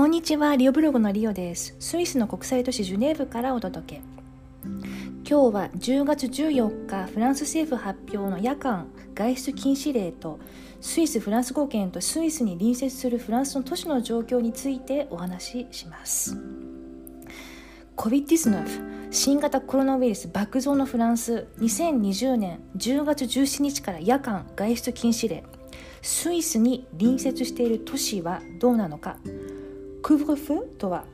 こんにちは、リオブログのリオです。スイスの国際都市ジュネーブからお届け。今日は10月14日、フランス政府発表の夜間外出禁止令と、スイス・フランス語圏とスイスに隣接するフランスの都市の状況についてお話しします。COVID-19 新型コロナウイルス爆増のフランス2020年10月17日から夜間外出禁止令スイスに隣接している都市はどうなのかクブルフとは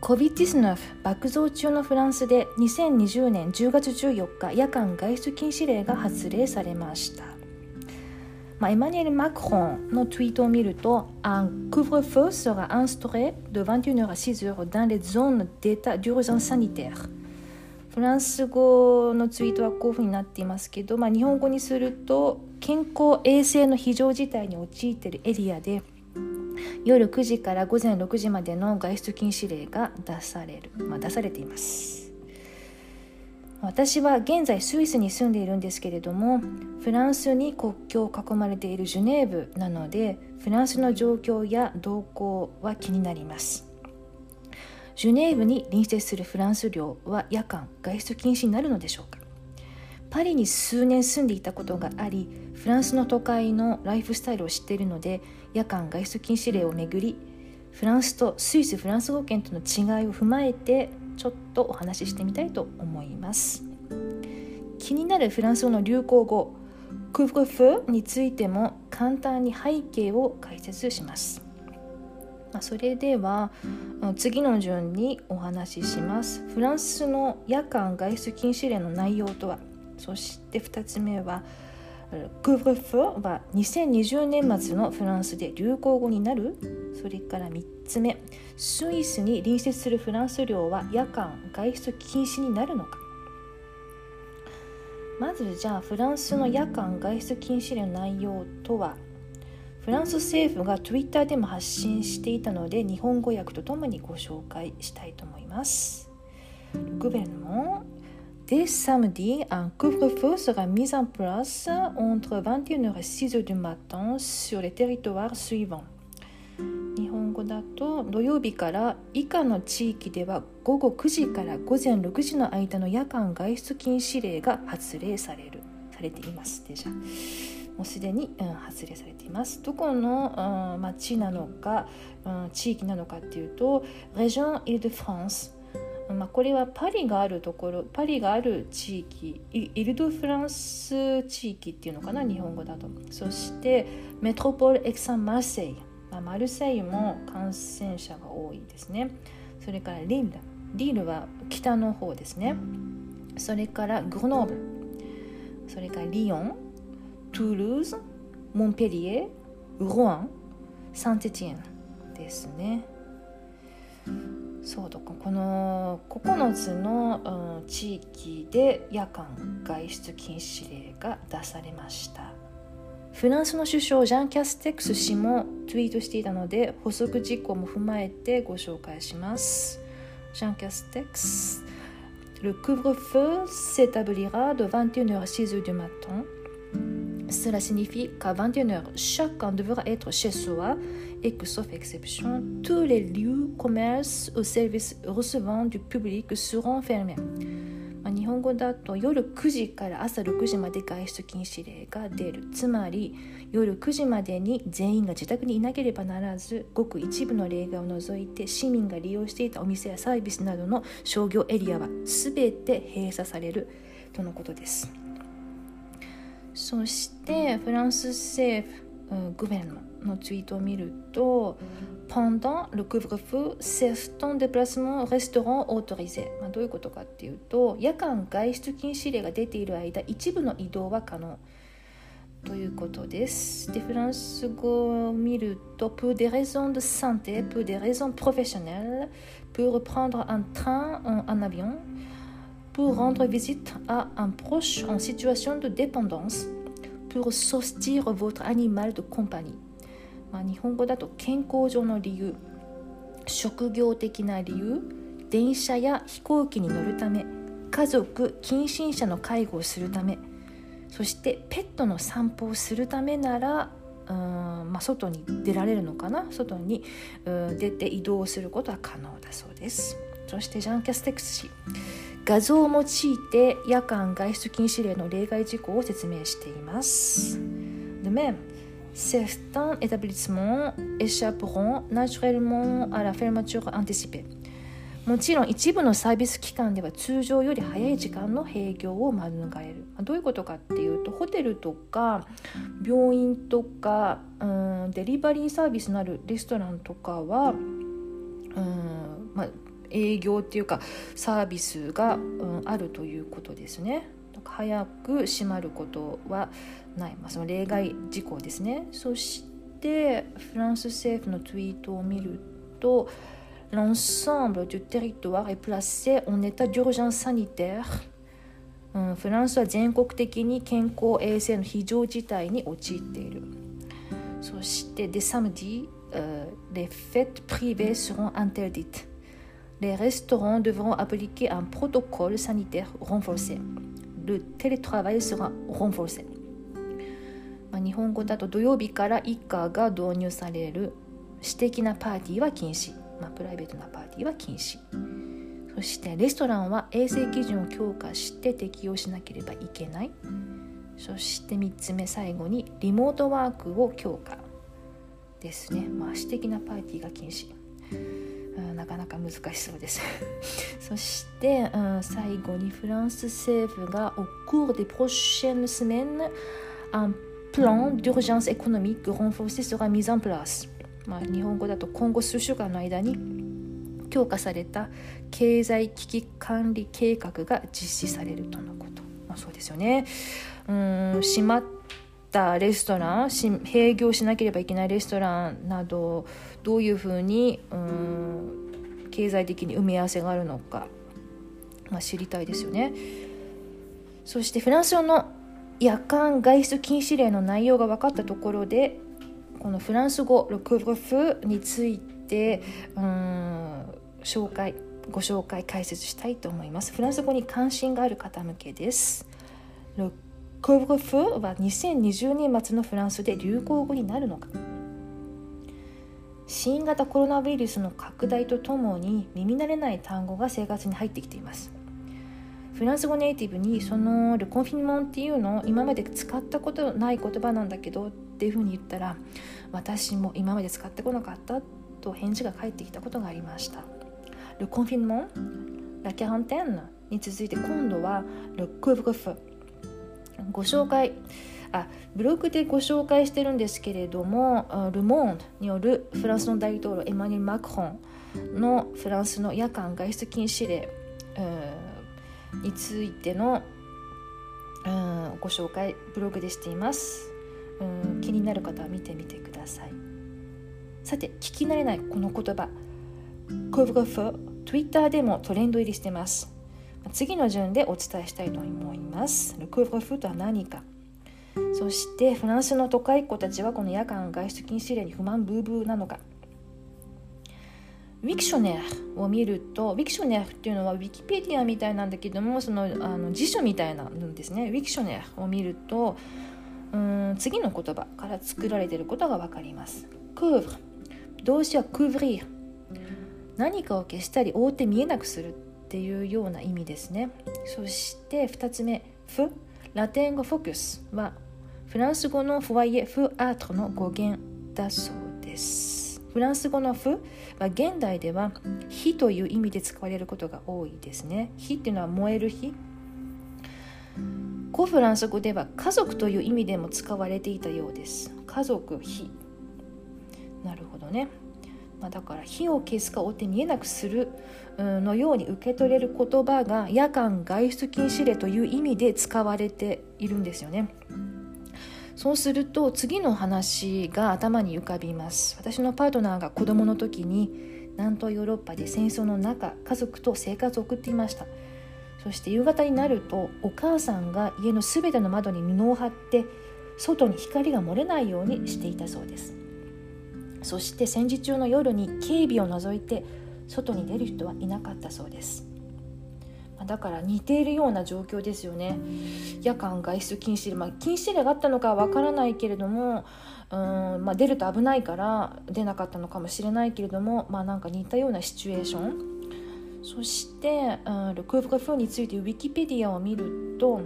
COVID-19 爆増中のフランスで2020年10月14日夜間外出禁止令が発令されました、まあ、エマニュエル・マクロンのツイートを見ると Un couvre-feu sera instauré de 21h à 6h dans les zones d'état d'urgence sanitaire. フランス語のツイートはこういうふうになっていますけど、まあ、日本語にすると健康衛生の非常事態に陥っているエリアで夜9時から午前6時までの外出禁止令が出される、まあ、出されています。私は現在スイスに住んでいるんですけれどもフランスに国境を囲まれているジュネーブなのでフランスの状況や動向は気になります。ジュネーブに隣接するフランス領は夜間外出禁止になるのでしょうか。パリに数年住んでいたことがありフランスの都会のライフスタイルを知っているので夜間外出禁止令をめぐりフランスとスイス・フランス語圏との違いを踏まえてちょっとお話ししてみたいと思います。気になるフランス語の流行語クフフについても簡単に背景を解説します。ま、それでは次の順にお話しします。フランスの夜間外出禁止令の内容とは？そして2つ目はクーブフは2020年末のフランスで流行語になる。それから3つ目スイスに隣接するフランス領は夜間外出禁止になるのか。まずじゃあフランスの夜間外出禁止令の内容とはフランス政府が Twitter でも発信していたので日本語訳とともにご紹介したいと思います。Le gouvernement Dès samedi, un couvre-feu sera mis en place entre 21h et 6h du matin sur les territoires suivants. 日本語だと土曜日から以下の地域では午後9時から午前6時の間の夜間外出禁止令が発令されるされています。でじゃもうすでに、うん、発令されていますどこの、うん、町なのか、うん、地域なのかっていうとレジまあ、これはパリがあるところパリがある地域イル・ド・フランス地域っていうのかな日本語だと。そしてメトロポール・エクサン・マルセイ、まあ、マルセイも感染者が多いですね。それからリールリールは北の方ですね。それからグロノーブそれからリヨントゥールーズ、モンペリエ、ロアン、サンテティエンですね。そうとかこの9つの、うん、地域で夜間外出禁止令が出されました。フランスの首相ジャン・キャステックス氏もツイートしていたので補足事項も踏まえてご紹介します。ジャン・キャステックス Le couvre-feu s'établira de 21h à 6h du matin Cela signifie qu'à 21h, chacun devra être chez soi et que, sauf exception, tous les lieux, commerces ou services recevant du public seront fermés. ま、日本語だと夜9時から朝6時まで外出禁止令が出るつまり夜9時までに全員が自宅にいなければならずごく一部の例外を除いて市民が利用していたお店やサービスなどの商業エリアは全て閉鎖されるとのことです。そしてフランス政府、グベンのツイートを見ると Pendant le couvre-feu, certains déplacements resteront autorisés、まあ、どういうことかっていうと夜間外出禁止令が出ている間一部の移動は可能ということです。で、フランス語を見ると、pour des raisons de santé, pour des raisons professionnelles, pour prendre un train, un, un avion, pour rendre visite à un proche en situation de dépendance, pour sortir votre animal de compagnie。まあ、日本語だと健康上の理由、職業的な理由、電車や飛行機に乗るため、家族、近親者の介護をするため、そしてペットの散歩をするためならうんまあ、外に出られるのかな？外に、うん、出て移動することは可能だそうです。そしてジャン・キャステックス氏。画像を用いて夜間外出禁止令の例外事項を説明しています。De même, certains établissements échapperont naturellement à la fermeture anticipée. もちろん一部のサービス期間では通常より早い時間の閉業を免れるどういうことかっていうとホテルとか病院とかうんデリバリーサービスのあるレストランとかはうん、まあ、営業っていうかサービスが、うん、あるということですね。早く閉まることはない、まあ、その例外事項ですね。そしてフランス政府のツイートを見ると「L'ensemble du territoire est placé、うん」フランスは全国的に健康衛生の非常事態に陥っている。そして「デサムディ」uh,「Les fêtes privées seront」les restaurants devront appliquer un protocole sanitaire renforcé. Le télétravail sera renforcé. まあ、日本語だと土曜日から以下が導入される。私的なパーティーは禁止、まあ、プライベートなパーティーは禁止。そしてレストランは衛生基準を強化して適用しなければいけない。そして3つ目最後にリモートワークを強化ですね、まあ、私的なパーティーが禁止。なかなか難しそうです。そして、うん、最後にフランス政府が au cours des prochaines semaines un plan d'urgence économique renforcé sera mis en place. まあ、日本語だと今後数週間の間に強化された経済危機管理計画が実施されるとのこと、まあ、そうですよね。うん閉まったレストラン閉業しなければいけないレストランなどどういうふうにうん経済的に埋め合わせがあるのか、まあ、知りたいですよね。そしてフランスの夜間外出禁止令の内容が分かったところでこのフランス語「ルクブフ」についてうん紹介ご紹介解説したいと思いますフランス語に関心がある方向けですルクブフは2020年末のフランスで流行語になるのか。新型コロナウイルスの拡大とともに耳慣れない単語が生活に入ってきています。フランス語ネイティブにそのルコンフィニモンっていうのを今まで使ったことない言葉なんだけどっていうふうに言ったら私も今まで使ってこなかったと返事が返ってきたことがありました。ルコンフィニモンラキャンテンに続いて今度はルクブグフご紹介あブログでご紹介してるんですけれどもル・モンドによるフランスの大統領エマニュエル・マクロンのフランスの夜間外出禁止令、についての、ご紹介ブログでしています、気になる方は見てみてください。さて聞き慣れないこの言葉。コブゴフ Twitter でもトレンド入りしてます。次の順でお伝えしたいと思います。ルクーフフとは何か。そしてフランスの都会っ子たちはこの夜間外出禁止令に不満ブーブーなのか。ウィクショネアを見るとウィクショネアっていうのはウィキペディアみたいなんだけどもそのあの辞書みたいなんですね。ウィクショネアを見るとうん次の言葉から作られていることが分かります。クーブ動詞はクーブリー何かを消したり覆って見えなくする。っていうような意味ですねそして2つ目フラテン語フォクスはフランス語のフワイエ・フ・アートの語源だそうです。フランス語のフは現代では火という意味で使われることが多いですね。火っていうのは燃える火。古フランス語では家族という意味でも使われていたようです。家族、火。なるほどね。まあ、だから火を消すか追って見えなくするのように受け取れる言葉が夜間外出禁止令という意味で使われているんですよね。そうすると次の話が頭に浮かびます。私のパートナーが子供の時に南東ヨーロッパで戦争の中家族と生活を送っていました。そして夕方になるとお母さんが家のすべての窓に布を貼って外に光が漏れないようにしていたそうです。そして戦時中の夜に警備を除いて外に出る人はいなかったそうです。だから似ているような状況ですよね。夜間外出禁止令、まあ、禁止令があったのかわからないけれどもうん、まあ、出ると危ないから出なかったのかもしれないけれども、まあ、なんか似たようなシチュエーション。そして、うん、ルクーブフについてウィキペディアを見ると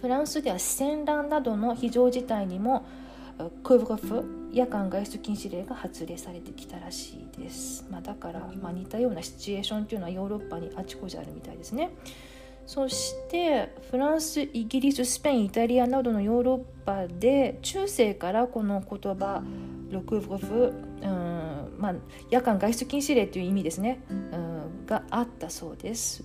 フランスでは戦乱などの非常事態にもクーブフ夜間外出禁止令が発令されてきたらしいです、まあ、だから、まあ、似たようなシチュエーションというのはヨーロッパにあちこちあるみたいですね。そしてフランスイギリススペインイタリアなどのヨーロッパで中世からこの言葉ロクーブフ、うんまあ、夜間外出禁止令という意味ですね、うん、があったそうです。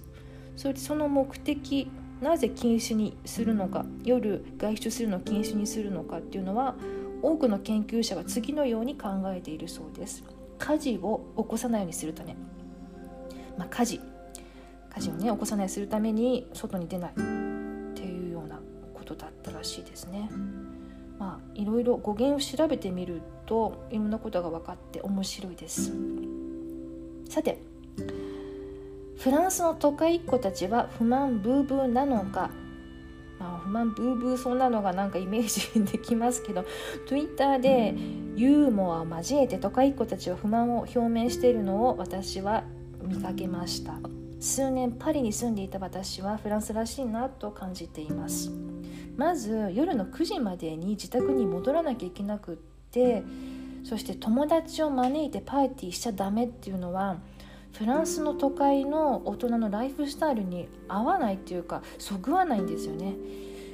それでその目的なぜ禁止にするのか夜外出するのを禁止にするのかっていうのは多くの研究者は次のように考えているそうです。火事を起こさないようにするため、まあ、火事。火事をね起こさないようにするために外に出ないっていうようなことだったらしいですね。まあいろいろ語源を調べてみるといろんなことが分かって面白いです。さてフランスの都会っ子たちは不満ブーブーなのかまあ、不満ブーブーそんなのがなんかイメージできますけど Twitter でユーモアを交えて都会っ子たちは不満を表明しているのを私は見かけました。数年パリに住んでいた私はフランスらしいなと感じています。まず夜の9時までに自宅に戻らなきゃいけなくってそして友達を招いてパーティーしちゃダメっていうのはフランスの都会の大人のライフスタイルに合わないっていうかそぐわないんですよね。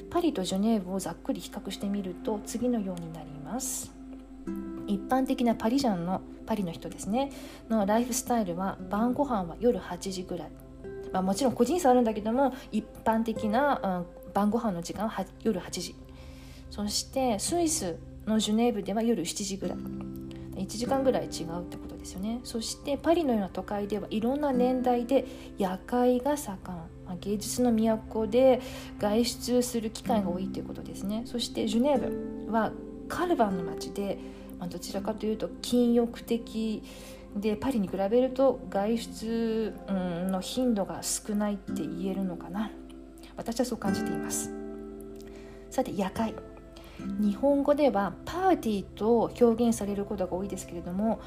パリとジュネーブをざっくり比較してみると次のようになります。一般的なパリジャンのパリの人ですね。のライフスタイルは晩ご飯は夜8時ぐらい、まあ、もちろん個人差あるんだけども一般的な、うん、晩ご飯の時間は夜8時。そしてスイスのジュネーブでは夜7時ぐらい。1時間ぐらい違うってことですよね。そしてパリのような都会ではいろんな年代で夜会が盛ん、まあ、芸術の都で外出する機会が多いということですね。そしてジュネーブはカルバンの街で、まあ、どちらかというと禁欲的でパリに比べると外出、の頻度が少ないって言えるのかな。私はそう感じています。さて夜会。日本語ではパーティーと表現されることが多いですけれども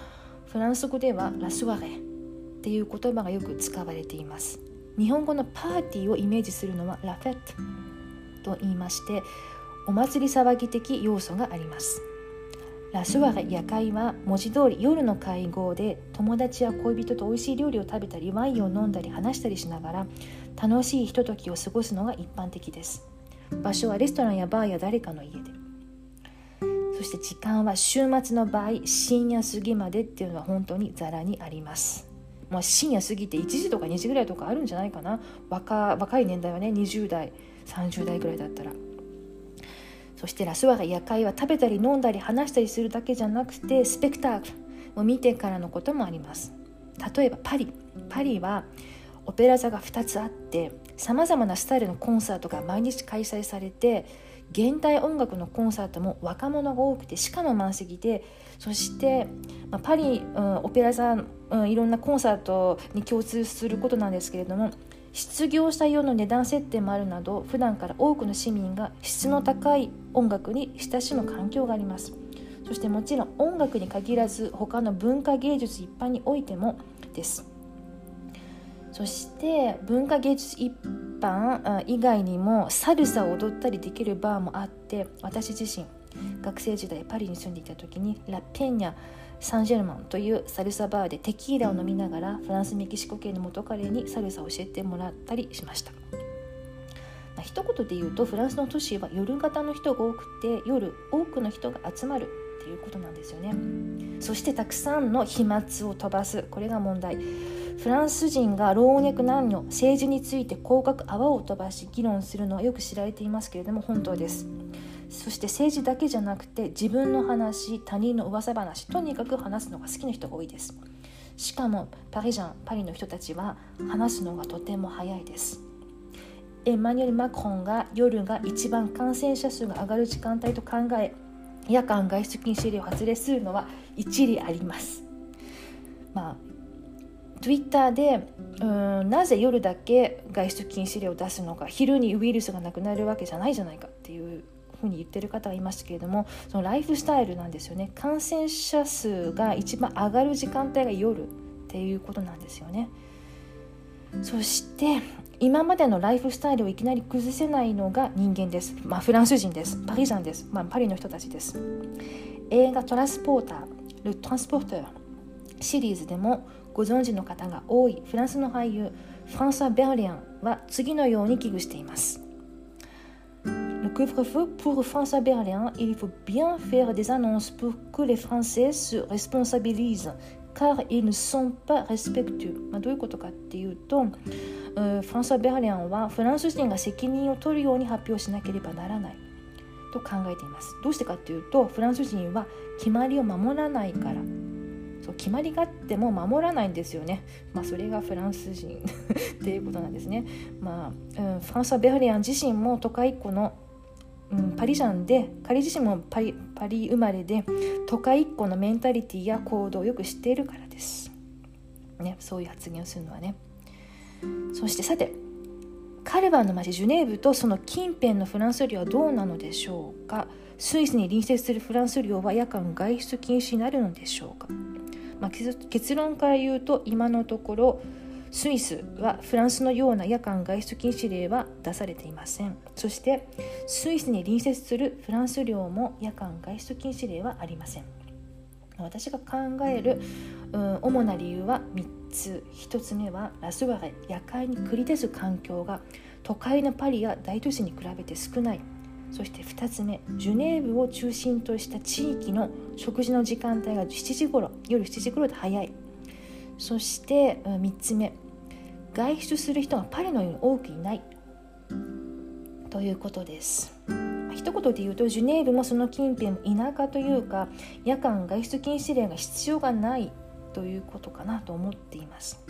フランス語ではラスワレっていう言葉がよく使われています。日本語のパーティーをイメージするのはラフェットと言いましてお祭り騒ぎ的要素があります。ラスワレ夜会は文字通り夜の会合で友達や恋人と美味しい料理を食べたりワインを飲んだり話したりしながら楽しいひとときを過ごすのが一般的です。場所はレストランやバーや誰かの家で。そして時間は週末の場合深夜過ぎまでっていうのは本当にざらにあります。まあ、深夜過ぎて1時とか2時ぐらいとかあるんじゃないかな。若若い年代はね20代30代ぐらいだったら。そしてラスワが夜会は食べたり飲んだり話したりするだけじゃなくてスペクターを見てからのこともあります。例えばパリ。パリはオペラ座が2つあってさまざまなスタイルのコンサートが毎日開催されて現代音楽のコンサートも若者が多くてしかも満席でそして、まあ、パリ、うん、オペラ座、うん、いろんなコンサートに共通することなんですけれども失業者用の値段設定もあるなど普段から多くの市民が質の高い音楽に親しむ環境があります。そしてもちろん音楽に限らず他の文化芸術一般においてもです。そして文化芸術一般以外にもサルサを踊ったりできるバーもあって私自身学生時代パリに住んでいた時にラ・ペンニャ・サンジェルマンというサルサバーでテキーラを飲みながらフランスメキシコ系の元彼にサルサを教えてもらったりしました。まあ、一言で言うとフランスの都市は夜型の人が多くて夜多くの人が集まるっていうことなんですよね。そしてたくさんの飛沫を飛ばす。これが問題。フランス人が老若男女政治について広角泡を飛ばし議論するのはよく知られていますけれども本当です。そして政治だけじゃなくて自分の話他人の噂話とにかく話すのが好きな人が多いです。しかもパリジャンパリの人たちは話すのがとても早いです。エマニュエル・マクロンが夜が一番感染者数が上がる時間帯と考え夜間外出禁止令を発令するのは一理あります。まあ Twitter でうんなぜ夜だけ外出禁止令を出すのか昼にウイルスがなくなるわけじゃないじゃないかっていうふうに言ってる方がいますけれどもそのライフスタイルなんですよね。感染者数が一番上がる時間帯が夜っていうことなんですよね。そして今までのライフスタイルをいきなり崩せないのが人間です、まあ、フランス人です。パリジャンです、まあ、パリの人たちです。映画「トランスポーター」「ル・トランスポーター」シリーズでもご存知の方が多いフランスの俳優フランソワ・ベルリアンは次のように危惧しています。Le couvre-feu pour François Berlin, il faut bien faire des annonces pour que les Français se responsabilisent car ils ne sont pas respectueux、まあ、どういうことかっていうと、フランソワ・ベルリアンはフランス人が責任を取るように発表しなければならないと考えています。どうしてかっていうとフランス人は決まりを守らないから。そう決まりがあっても守らないんですよね、まあ、それがフランス人 っていうことなんですね、まあうん、フランソワ・ベルリアン自身も都会っ子のうん、パリジャンで彼自身もパリパリ生まれで都会一個のメンタリティや行動をよく知っているからです、ね、そういう発言をするのはね。そしてさてカルバンの町ジュネーブとその近辺のフランス領はどうなのでしょうか？スイスに隣接するフランス領は夜間外出禁止になるのでしょうか、まあ、結論から言うと今のところスイスはフランスのような夜間外出禁止令は出されていません。そしてスイスに隣接するフランス領も夜間外出禁止令はありません。私が考える、うん、主な理由は3つ。1つ目はラスワレ夜間に繰り出す環境が都会のパリや大都市に比べて少ない。そして2つ目ジュネーブを中心とした地域の食事の時間帯が7時頃夜7時頃で早い。そして3つ目外出する人がパリのように多くいない。ということです。一言で言うとジュネーブもその近辺も田舎というか夜間外出禁止令が必要がないということかなと思っています。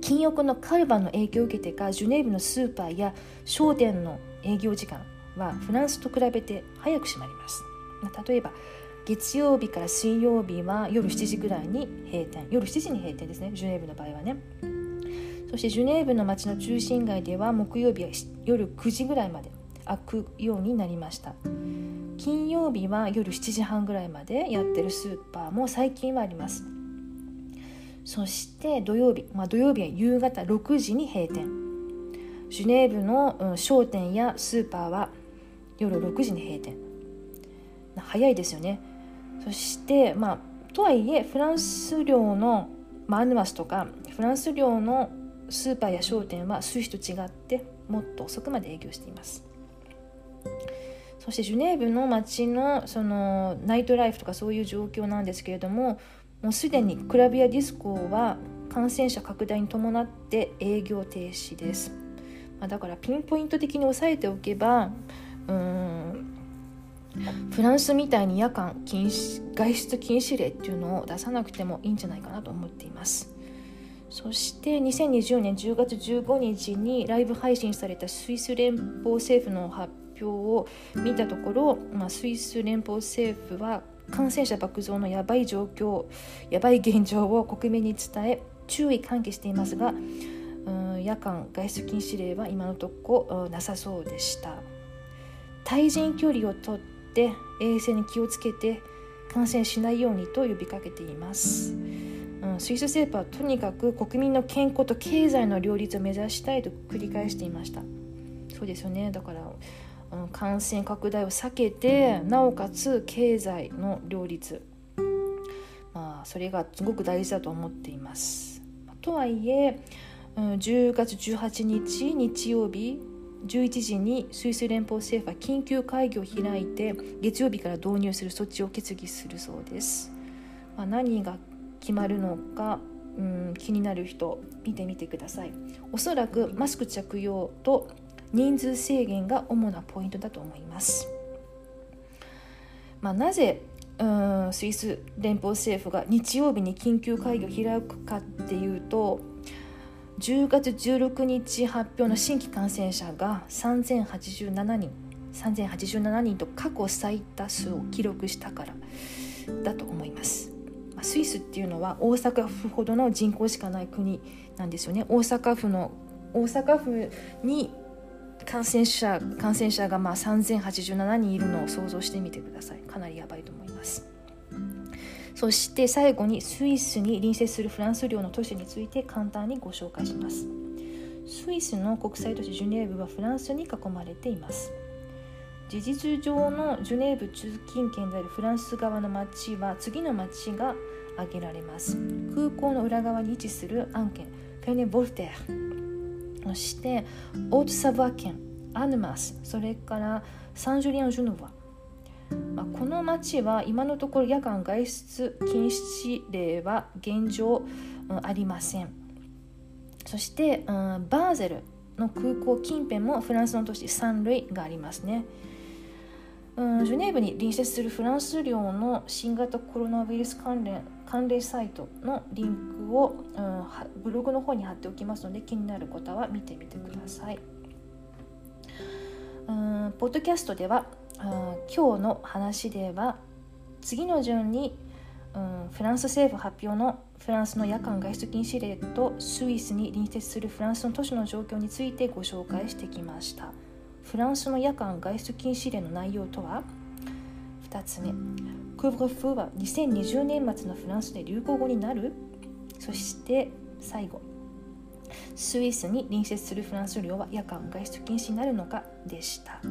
禁欲のカルバの影響を受けてかジュネーブのスーパーや商店の営業時間はフランスと比べて早く閉まります。例えば月曜日から水曜日は夜7時ぐらいに閉店。夜7時に閉店ですね。ジュネーブの場合はね。そしてジュネーブの街の中心街では木曜日は夜9時ぐらいまで開くようになりました。金曜日は夜7時半ぐらいまでやってるスーパーも最近はあります。そして土曜日、まあ、土曜日は夕方6時に閉店。ジュネーブの、商店やスーパーは夜6時に閉店。早いですよね。そしてまあとはいえフランス領の、まあ、アヌマスとかフランス領のスーパーや商店はスイスと違ってもっと遅くまで営業しています。そしてジュネーブの街のそのナイトライフとかそういう状況なんですけれどももうすでにクラブやディスコは感染者拡大に伴って営業停止です、まあ、だからピンポイント的に押さえておけばうん。フランスみたいに夜間禁止外出禁止令っていうのを出さなくてもいいんじゃないかなと思っています。そして2020年10月15日にライブ配信されたスイス連邦政府の発表を見たところ、まあ、スイス連邦政府は感染者爆増のやばい状況やばい現状を国民に伝え注意喚起していますがうん夜間外出禁止令は今のところなさそうでした。対人距離をとって衛生に気をつけて感染しないようにと呼びかけています、うん、スイス政府はとにかく国民の健康と経済の両立を目指したいと繰り返していました。そうですよね。だから、うん、感染拡大を避けてなおかつ経済の両立。まあそれがすごく大事だと思っています。とはいえ、10月18日日曜日11時にスイス連邦政府は緊急会議を開いて月曜日から導入する措置を決議するそうです。まあ、何が決まるのか、うん、気になる人見てみてください。おそらくマスク着用と人数制限が主なポイントだと思います。まあ、なぜうんスイス連邦政府が日曜日に緊急会議を開くかっていうと10月16日発表の新規感染者が3087人3087人と過去最多数を記録したからだと思います。スイスっていうのは大阪府ほどの人口しかない国なんですよね。大阪府の大阪府に感染者感染者がまあ3087人いるのを想像してみてください。かなりやばいと思います。そして最後にスイスに隣接するフランス領の都市について簡単にご紹介します。スイスの国際都市ジュネーブはフランスに囲まれています。事実上のジュネーブ中近県であるフランス側の町は次の町が挙げられます。空港の裏側に位置する案件ペネ・ボルテーそしてオートサバ県アヌマスそれからサンジュリアン・ジュノワま、この町は今のところ夜間外出禁止令は現状、ありませんそして、うん、バーゼルの空港近辺もフランスの都市サンルイがありますねうん、ジュネーブに隣接するフランス領の新型コロナウイルス関連関連サイトのリンクを、うん、ブログの方に貼っておきますので気になる方は見てみてください。うん、ポッドキャストでは、うん、今日の話では次の順に、うん、フランス政府発表のフランスの夜間外出禁止令とスイスに隣接するフランスの都市の状況についてご紹介してきました。フランスの夜間外出禁止令の内容とは？2つ目。クーブルフーは2020年末のフランスで流行語になる？そして最後。スイスに隣接するフランス領は夜間外出禁止になるのか？でした。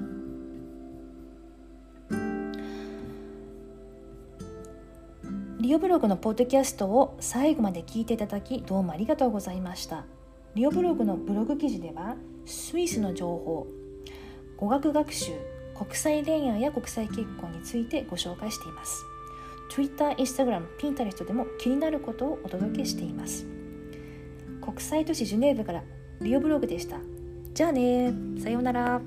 リオブログのポッドキャストを最後まで聞いていただきどうもありがとうございました。リオブログのブログ記事ではスイスの情報語学学習国際恋愛や国際結婚についてご紹介しています。Twitter、Instagram、Pinterest でも気になることをお届けしています。国際都市ジュネーブからリオブログでした。じゃあねさようなら。